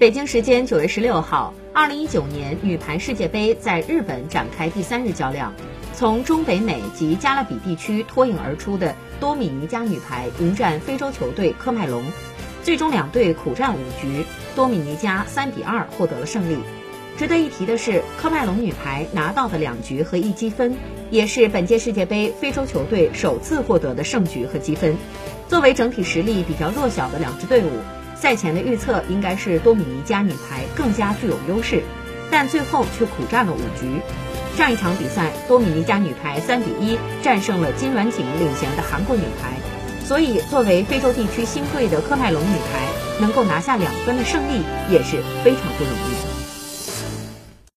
北京时间九月十六号，二零一九年女排世界杯在日本展开第三日较量。从中北美及加勒比地区脱颖而出的多米尼加女排迎战非洲球队科麦隆，最终两队苦战五局，多米尼加三比二获得了胜利。值得一提的是，科麦隆女排拿到的两局和一积分，也是本届世界杯非洲球队首次获得的胜局和积分。作为整体实力比较弱小的两支队伍。赛前的预测应该是多米尼加女排更加具有优势，但最后却苦战了五局。上一场比赛，多米尼加女排三比一战胜了金软景领衔的韩国女排，所以作为非洲地区新贵的科麦隆女排，能够拿下两分的胜利也是非常不容易。